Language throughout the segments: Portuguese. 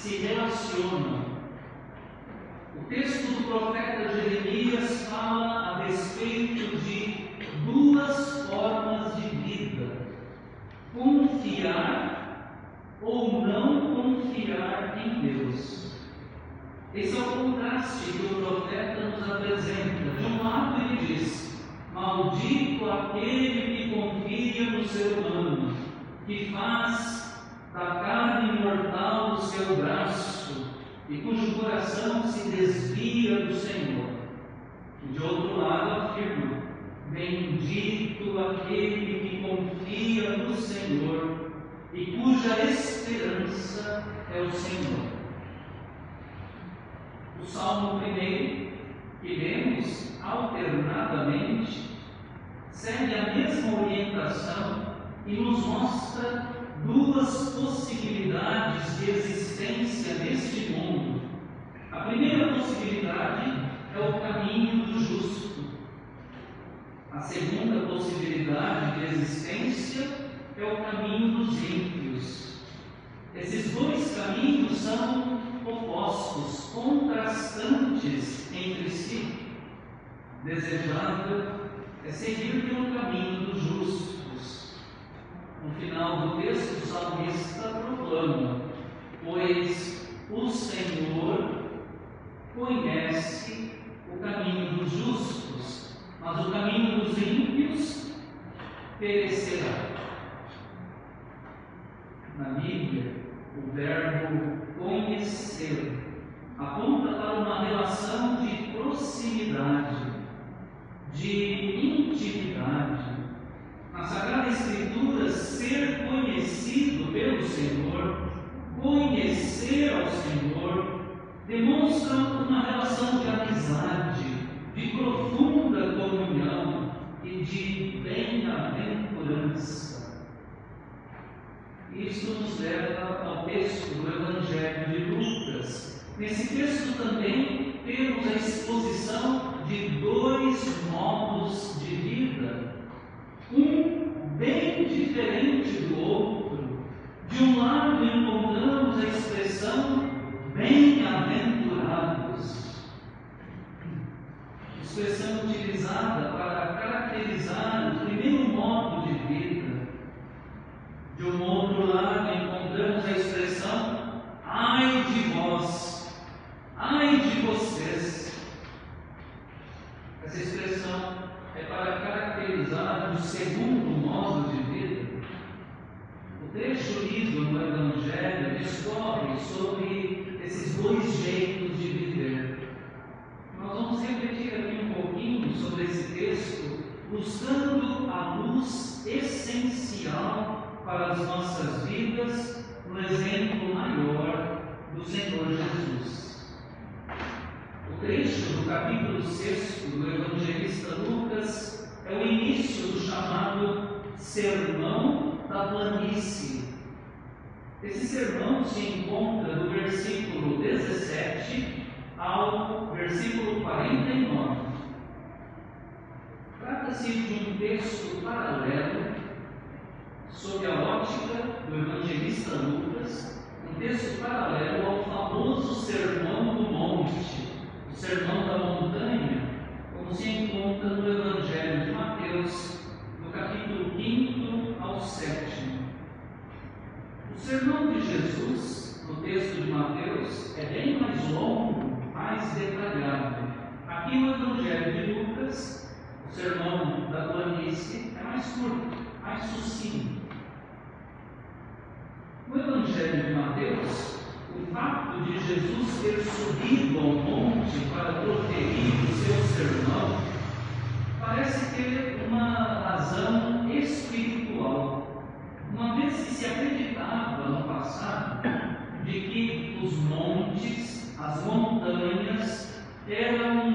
se relacionam. O texto do profeta Jeremias fala a respeito de duas formas de vida: confiar ou não confiar em Deus. Esse é o contraste que o profeta nos apresenta. De um lado, ele diz: Maldito aquele que confia no ser humano, que faz da carne mortal o seu braço e cujo coração se desvia do Senhor. De outro lado, afirma: Bendito aquele que confia no Senhor e cuja esperança é o Senhor. O Salmo primeiro, que lemos alternadamente, segue a mesma orientação e nos mostra duas possibilidades de existência neste mundo. A primeira possibilidade é o caminho do justo. A segunda possibilidade de existência é o caminho dos ímpios. Esses dois caminhos são opostos, contrastantes entre si. Desejável é seguir pelo caminho dos justos. No final do texto, o salmista proclama: Pois o Senhor conhece o caminho dos justos, mas o caminho dos ímpios perecerá. Na Bíblia, o verbo conhecer aponta para uma relação de proximidade, de intimidade. Na Sagrada Escritura, ser conhecido pelo Senhor, conhecer ao Senhor, demonstra uma relação de amizade, de profunda comunhão e de bem-aventurança. Isso nos leva ao texto do Evangelho de Lucas. Nesse texto também temos a exposição de dois modos de vida, um bem diferente do outro. De um lado encontramos a expressão bem-aventurados, expressão utilizada para caracterizar o primeiro modo de vida. De um outro lado, encontramos a expressão ai de vós, ai de vocês. Essa expressão é para caracterizar o segundo modo de vida. O trecho lido no Evangelho discorre sobre dois jeitos de viver. Nós vamos refletir aqui um pouquinho sobre esse texto, buscando a luz essencial para as nossas vidas no exemplo maior do Senhor Jesus. O trecho do capítulo 6 do evangelista Lucas é o início do chamado Sermão da Planície. Esse sermão se encontra do versículo 17 ao versículo 49. Trata-se de um texto paralelo sob a ótica do evangelista Lucas, um texto paralelo ao famoso Sermão do Monte, o Sermão da Montanha, mais curto, mais sucinto. No Evangelho de Mateus, o fato de Jesus ter subido ao monte para proferir o seu sermão parece ter uma razão espiritual. Uma vez que se acreditava no passado de que os montes, as montanhas, eram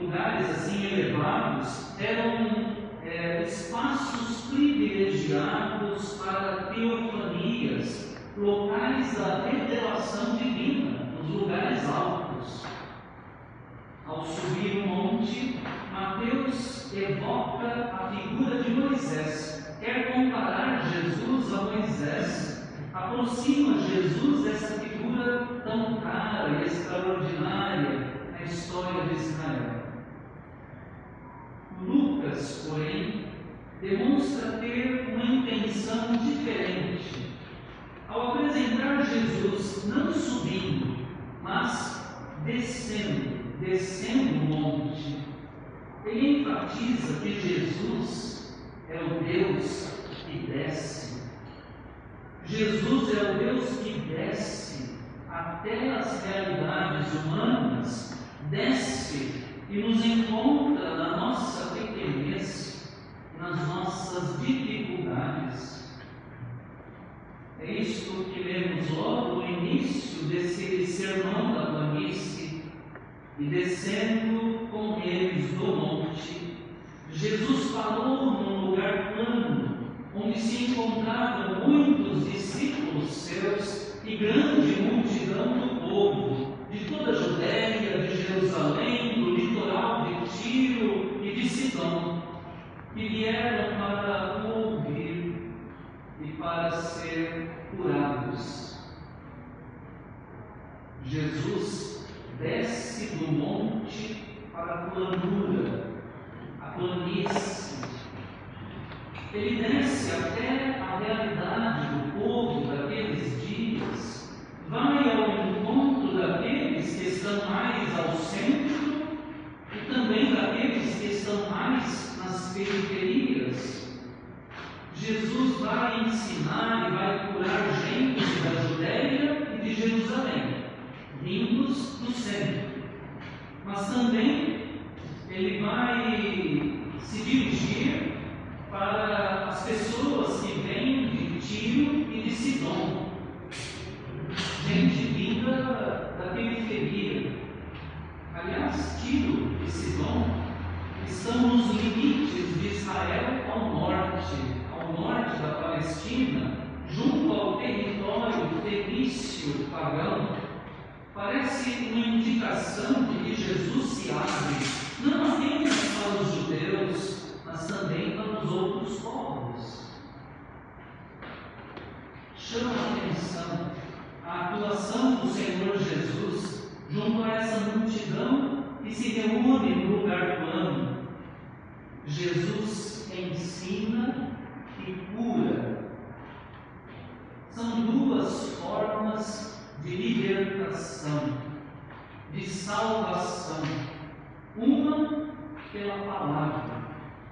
lugares assim elevados, eram é, espaços privilegiados para teofanias, locais da revelação divina, nos lugares altos. Ao subir o monte, Mateus evoca a figura de Moisés, quer comparar Jesus a Moisés, aproxima Jesus dessa figura tão cara e extraordinária na história de Israel. Lucas, porém, demonstra ter uma intenção diferente ao apresentar Jesus não subindo, mas descendo, descendo o monte, ele enfatiza que Jesus é o Deus que desce. Jesus é o Deus que desce até as realidades humanas, desce e nos encontra na nossa pequenez, nas nossas dificuldades. É isto que lemos logo no início desse sermão da planície. E descendo com eles do monte, Jesus falou num lugar plano, onde se encontravam muitos discípulos seus e grande multidão do povo, de toda a Judéia, de Jerusalém, litoral de Tiro e de Sidom, que vieram para ouvir e para ser curados. Jesus desce do monte para a planura, a planície. Ele desce até a realidade do povo daqueles dias, vai ao encontro daqueles que estão mais ao centro também daqueles que estão mais nas periferias. Jesus vai ensinar e vai curar gente da Judéia e de Jerusalém, vindos do centro. Mas também ele vai se dirigir para as pessoas que vêm de Tiro e de Sidom, Tiro e Sidom estão nos limites de Israel ao norte norte da Palestina, junto ao território fenício pagão, parece uma indicação de que Jesus se abre não apenas para os judeus, mas também para os outros povos. Chama a atenção a atuação do Senhor Jesus junto a essa multidão que se reúne no lugar plano. Jesus ensina e cura. São duas formas de libertação, de salvação. Uma pela palavra,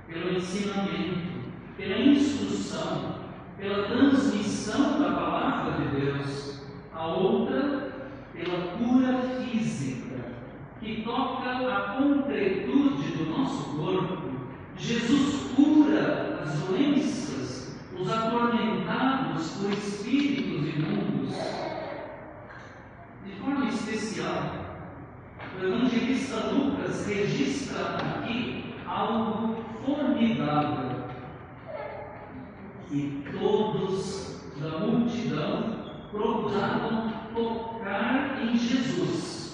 pelo ensinamento, pela instrução, pela transmissão da palavra de Deus. A outra pela cura física, que toca a concretude do nosso corpo. Jesus cura as doenças os atormentados por espíritos imundos. De forma especial, o evangelista Lucas registra aqui algo formidável. E todos da multidão procuravam tocar em Jesus,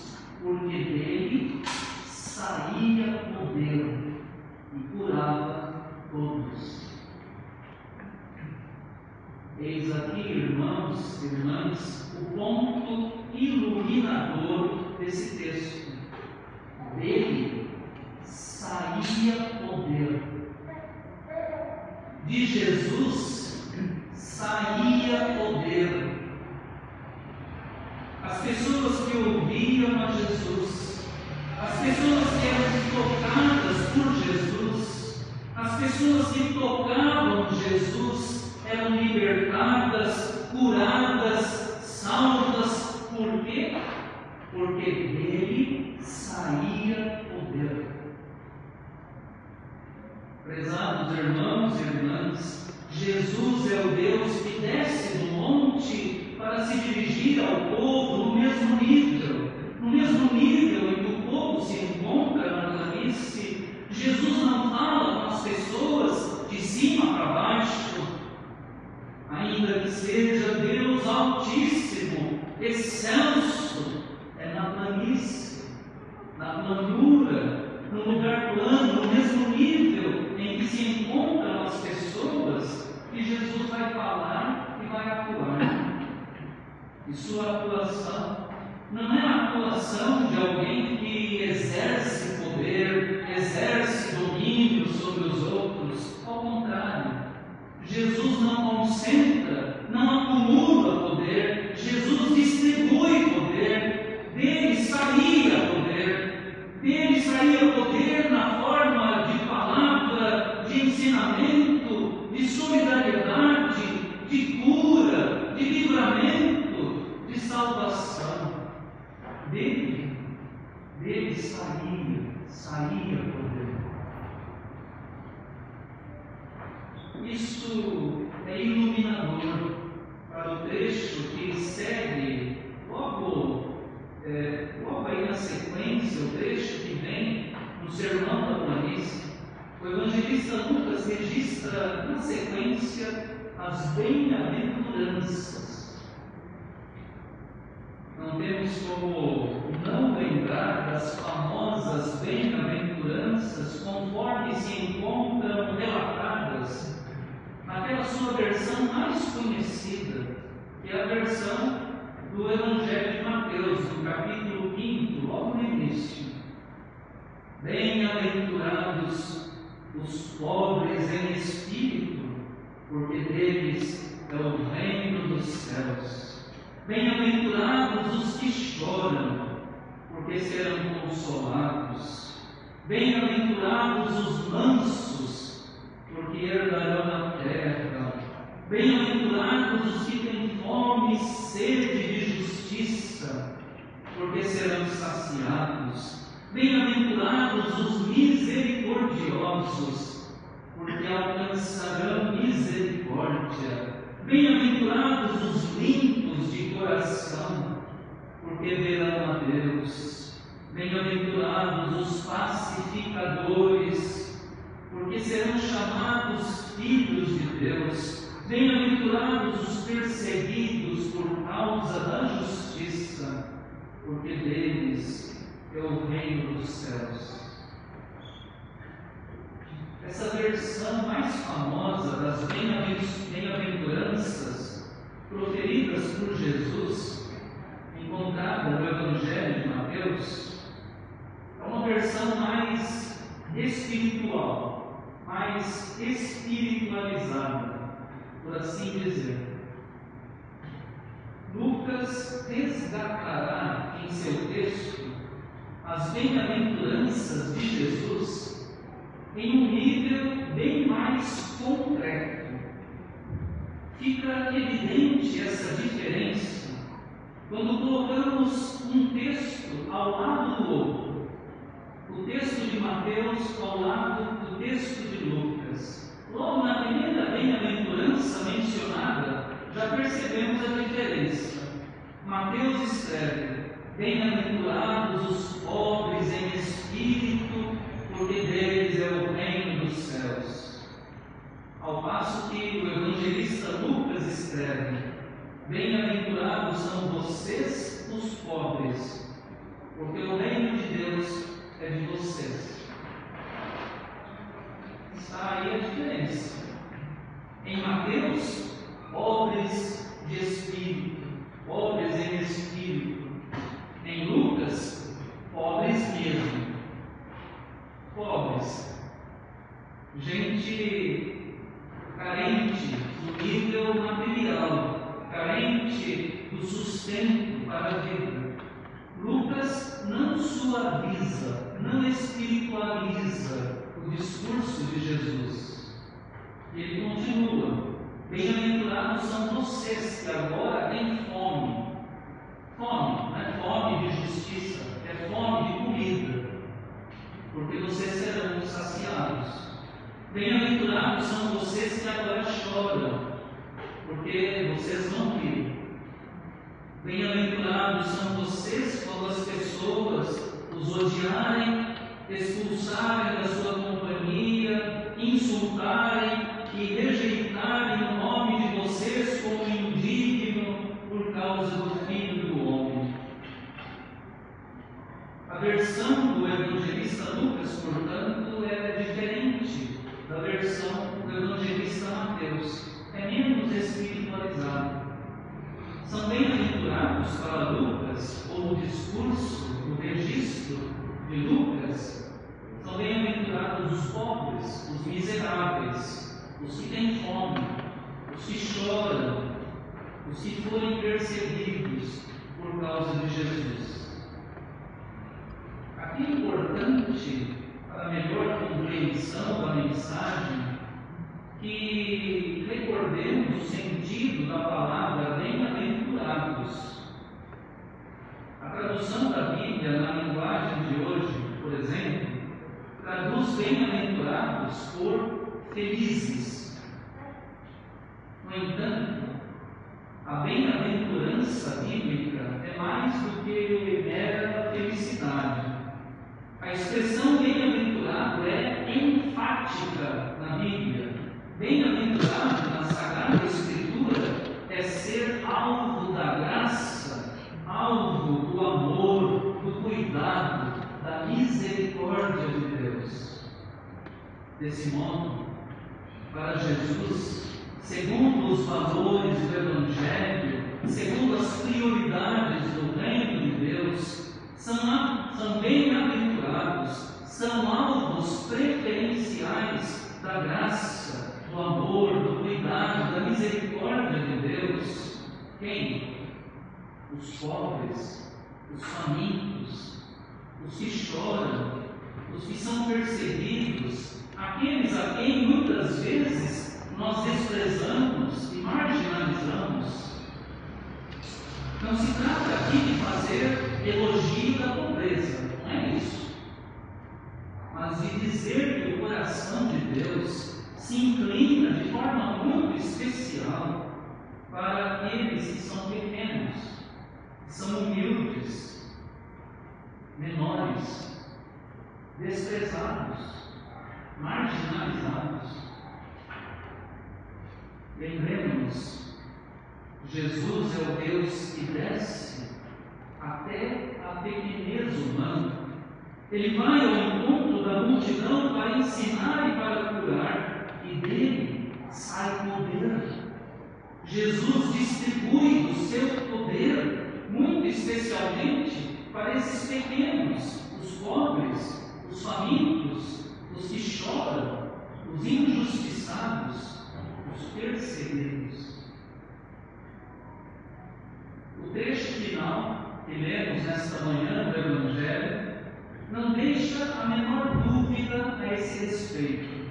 porque dele saía poder e curava todos. Eis aqui, irmãos e irmãs, o ponto iluminador desse texto. Dele saía poder. De Jesus Altíssimo, excelso, é na planície, na planura, no lugar plano, no mesmo nível em que se encontram as pessoas, que Jesus vai falar e vai atuar. E sua atuação não é a atuação de alguém que exerce poder, exerce domínio sobre os outros. Ao contrário, Jesus não concentra, não acumula poder, Jesus distribui poder, dele saía poder, dele saía poder na forma de palavra, de ensinamento, de solidariedade, de cura, de livramento, de salvação. Dele, dele saía, saía poder. Isso é iluminador para o trecho que segue logo, é, logo aí na sequência, o trecho que vem no Sermão da Planície. O evangelista Lucas registra na sequência as bem-aventuranças. Não temos como não lembrar das famosas bem-aventuranças conforme se encontram relatadas naquela sua versão mais conhecida, que é a versão do Evangelho de Mateus, no capítulo 5, logo no início. Bem-aventurados os pobres em espírito, porque deles é o reino dos céus. Bem-aventurados os que choram, porque serão consolados. Bem-aventurados os mansos, porque herdarão a terra. Bem-aventurados os que têm fome e sede de justiça, porque serão saciados. Bem-aventurados os misericordiosos, porque alcançarão misericórdia. Bem-aventurados os limpos de coração, porque verão a Deus. Bem-aventurados os pacificadores, porque serão chamados filhos de Deus. Bem-aventurados os perseguidos por causa da justiça, porque deles é o reino dos céus. Essa versão mais famosa das bem-aventuranças proferidas por Jesus, encontrada no Evangelho de Mateus, é uma versão mais espiritual, mais espiritualizada, por assim dizer. Lucas resgatará em seu texto as bem-aventuranças de Jesus em um nível bem mais concreto. Fica evidente essa diferença quando colocamos um texto ao lado do outro. O texto de Mateus ao lado texto de Lucas. Logo na primeira bem-aventurança mencionada, já percebemos a diferença. Mateus escreve: Bem-aventurados os pobres em espírito, porque deles é o reino dos céus. Ao passo que o evangelista Lucas escreve: Bem-aventurados são vocês, os pobres, porque o reino de Deus é de vocês. Está aí a diferença. Em Mateus, pobres de espírito, pobres em espírito. Em Lucas, pobres mesmo. Pobres. Gente carente do nível material, carente do sustento para a vida. Lucas não suaviza, não espiritualiza o discurso de Jesus. Ele continua: Bem-aventurados são vocês que agora têm fome. Fome, não é fome de justiça, é fome de comida, porque vocês serão saciados. Bem-aventurados são vocês que agora choram, porque vocês vão rir. Bem-aventurados são vocês quando as pessoas os odiarem, expulsarem da sua companhia, insultarem e rejeitarem o nome de vocês como indigno por causa do Filho do Homem. A versão do evangelista Lucas, portanto, é diferente da versão do evangelista Mateus. É menos espiritualizada. São bem-aventurados para Lucas, ou no discurso, no registro de Lucas, são bem-aventurados os pobres, os miseráveis, os que têm fome, os que choram, os que forem perseguidos por causa de Jesus. Aqui é importante, para melhor compreensão da mensagem, que recordemos o sentido da palavra bem-aventurados. Tradução da Bíblia na linguagem de hoje, por exemplo, traduz bem-aventurados por felizes. No entanto, a bem-aventurança bíblica é mais do que mera felicidade. A expressão bem-aventurado é enfática na Bíblia. Bem-aventurado na Sagrada Escritura é ser alvo da graça, alvo do amor, do cuidado, da misericórdia de Deus. Desse modo, para Jesus, segundo os valores do Evangelho, segundo as prioridades do reino de Deus, são, são bem-aventurados, são alvos preferenciais da graça, do amor, do cuidado, da misericórdia de Deus. Quem? Os pobres, os famintos, os que choram, os que são perseguidos, aqueles a quem muitas vezes nós desprezamos e marginalizamos. Não se trata aqui de fazer elogio da pobreza, não é isso. Mas de dizer que o coração de Deus se inclina de forma muito especial para aqueles que são pequenos, que são humildes, menores, desprezados, marginalizados. Lembremos, Jesus é o Deus que desce até a pequenez humana. Ele vai ao encontro da multidão para ensinar e para curar, e dele sai poder. Jesus distribui o seu poder, muito especialmente para esses pequenos, os pobres, os famintos, os que choram, os injustiçados, os perseguidos. O trecho final que lemos nesta manhã do Evangelho não deixa a menor dúvida a esse respeito.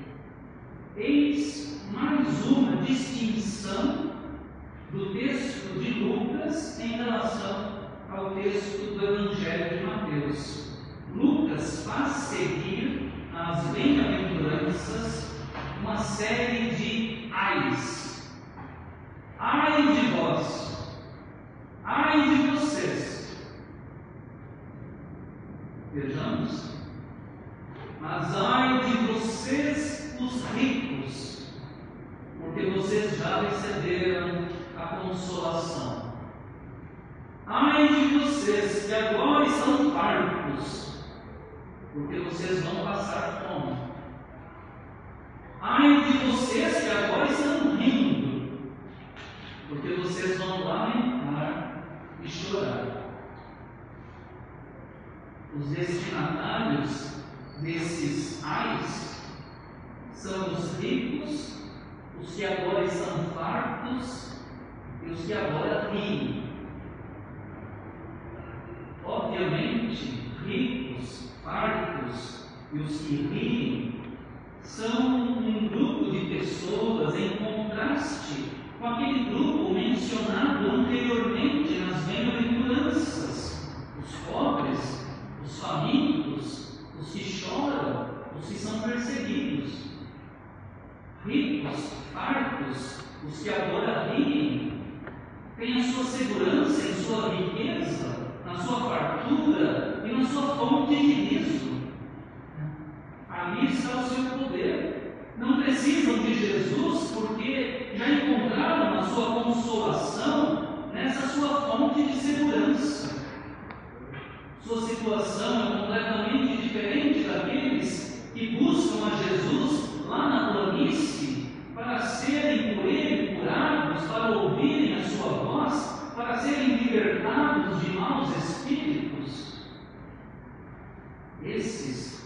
Eis mais uma distinção do texto de Lucas em relação ao texto do Evangelho de Mateus. Lucas faz seguir as bem-aventuranças uma série de ais. Ai de vós! Ai de vocês! Vejamos vocês vão passar fome. Ai de vocês que agora estão rindo, porque vocês vão lamentar e chorar. Os destinatários desses ais são os ricos, os que agora estão fartos e os que agora riem. Obviamente, ricos, fartos e os que riem são um grupo de em contraste com aquele grupo mencionado anteriormente nas bem-aventuranças, os pobres os famintos, os que choram, os que são perseguidos, ricos, fartos, os que agora riem, têm a sua segurança em sua riqueza, na sua fartura e na sua fonte de riso. Ali está o seu poder. Não precisam de Jesus porque já encontraram a sua consolação nessa sua fonte de segurança. Sua situação é completamente diferente daqueles que buscam a Jesus lá na planície para serem por Ele curados, para ouvirem a Sua voz, para serem libertados de maus espíritos. Esses,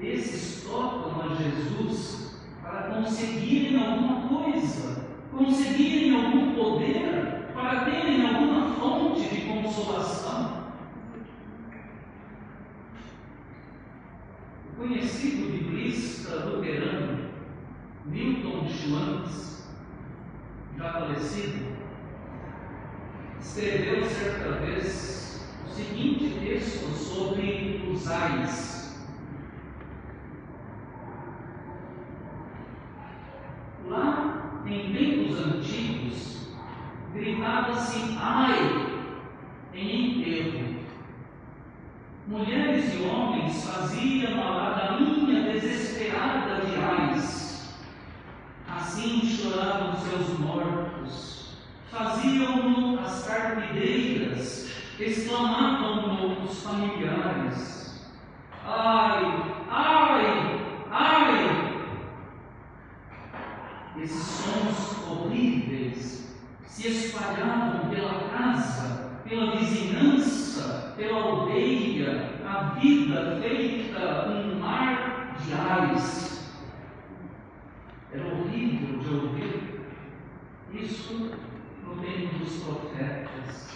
esses tocam a Jesus para conseguirem alguma coisa, conseguirem algum poder, para terem alguma fonte de consolação. conhecido biblista luterano Milton Schwantz, já falecido, escreveu certa vez o seguinte texto sobre os ais. Lá, em tempos antigos, gritava-se ai em enterro Mulheres e homens faziam a ladainha desesperada de ais. Assim choravam seus mortos, faziam-no as carpideiras, exclamavam-no os familiares. Ai, ai, ai! Esses horríveis se espalhavam pela casa, pela vizinhança pela aldeia, a vida feita um mar de ais. Era horrível de ouvir isso no tempo dos profetas.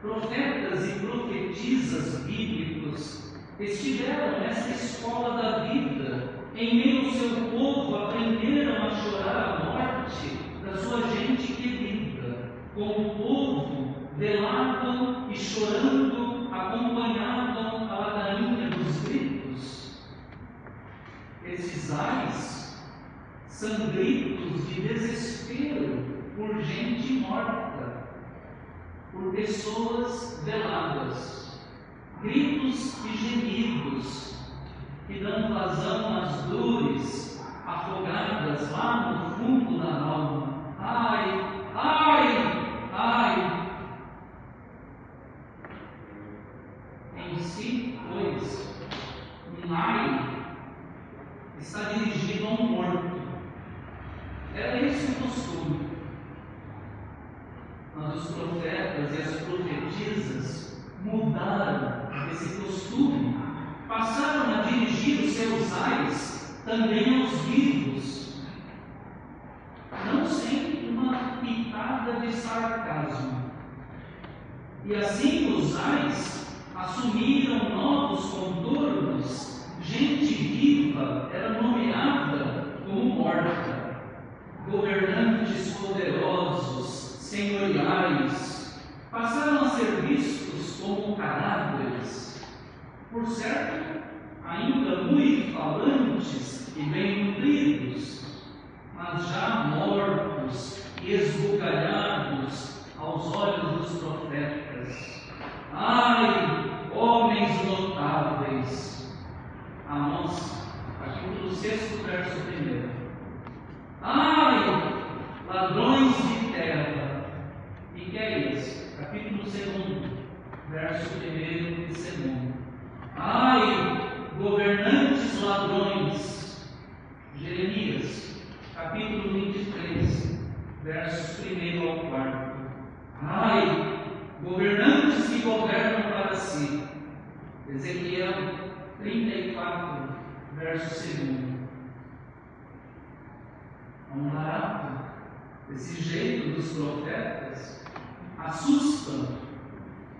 Profetas e profetisas bíblicos estiveram nessa escola da vida. Em meio ao seu povo aprenderam a chorar a morte da sua gente querida, como povo velavam e chorando acompanhavam a ladainha dos gritos. Esses ais são gritos de desespero por gente morta, por pessoas veladas, gritos e gemidos esse jeito dos profetas, assustam,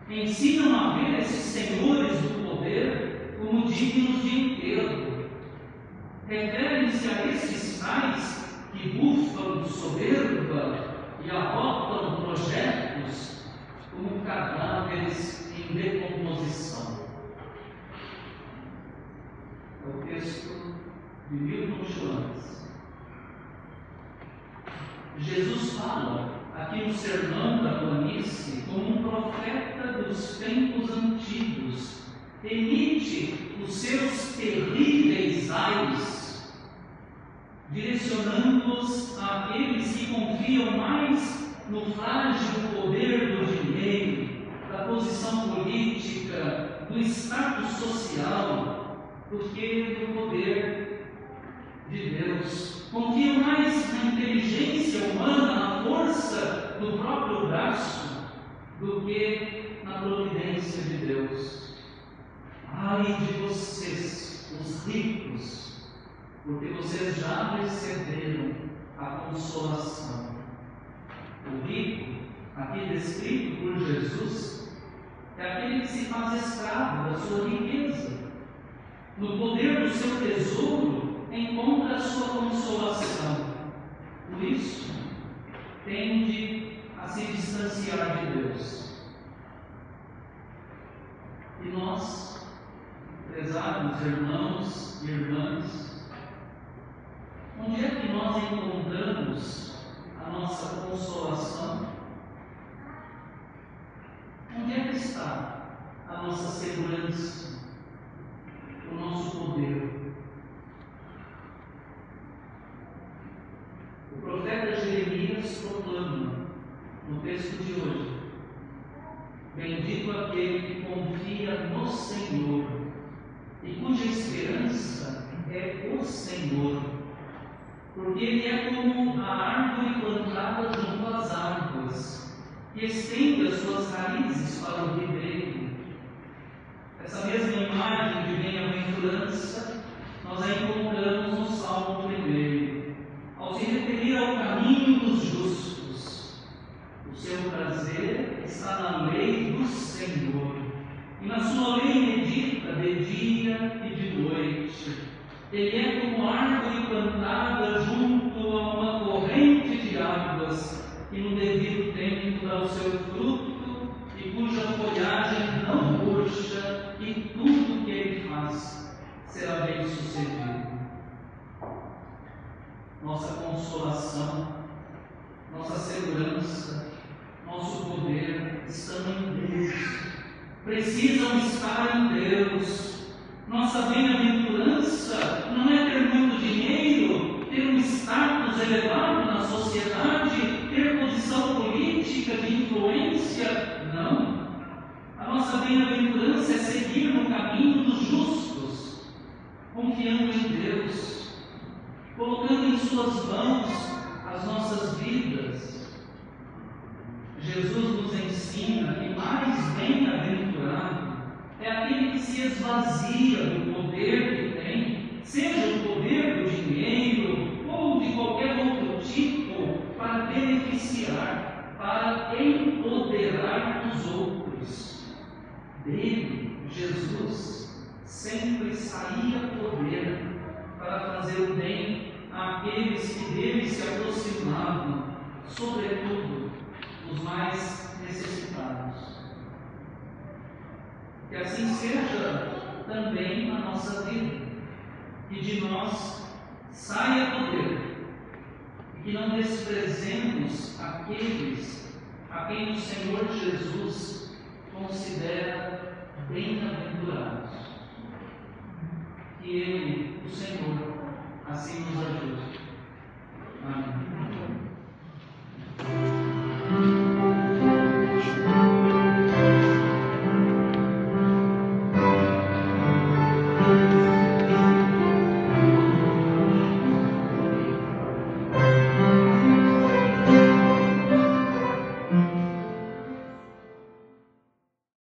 ensinam a ver esses senhores do poder como dignos de enterro. Referem-se a esses tais que bufam soberba e arrotam projetos como cadáveres em decomposição. É o texto de Milton Jones. Jesus fala aqui no Sermão da Planície como um profeta dos tempos antigos, emite os seus terríveis ais, direcionando-os àqueles que confiam mais no frágil poder do dinheiro, da posição política, do status social, do que no poder de Deus. Confiam mais na inteligência humana, na força do próprio braço, do que na providência de Deus. Ai de vocês, os ricos, porque vocês já receberam a consolação. O rico, aqui descrito por Jesus, é aquele que se faz escravo da sua riqueza. No poder do seu tesouro encontra a sua consolação. Por isso, tende a se distanciar de Deus. E nós, prezados irmãos e irmãs, onde é que nós encontramos a nossa consolação? Onde é que está a nossa segurança, o nosso poder? O profeta No texto de hoje: Bendito aquele que confia no Senhor e cuja esperança é o Senhor, porque ele é como a árvore plantada junto às águas, que estende as suas raízes para o ribeiro. Essa mesma imagem de bem-aventurança nós a encontramos no Salmo 1. Ao se referir ao caminho dos justos, seu prazer está na lei do Senhor, e na sua lei medita de dia e de noite. Ele é como árvore plantada junto a uma corrente de águas, que no devido tempo dá o seu fruto, e cuja folhagem não murcha, e tudo que ele faz será bem sucedido nossa consolação, nossa segurança, estão em Deus. Precisam estar em Deus. Nossa bem-aventurança não é ter muito dinheiro, ter um status elevado na sociedade, ter posição política de influência. Não. A nossa bem-aventurança é seguir no caminho dos justos, confiando em Deus colocando em Suas mãos as nossas vidas. Jesus nos ensina que mais bem-aventurado é aquele que se esvazia do poder que tem, seja o poder do dinheiro ou de qualquer outro tipo, para beneficiar, para empoderar os outros. Dele, Jesus, sempre saía poder para fazer o bem àqueles que dele se aproximavam, sobretudo os mais necessitados. Que assim seja também na nossa vida, que de nós saia poder, e que não desprezemos aqueles a quem o Senhor Jesus considera bem-aventurados. Que Ele, o Senhor, assim nos ajude. Amém.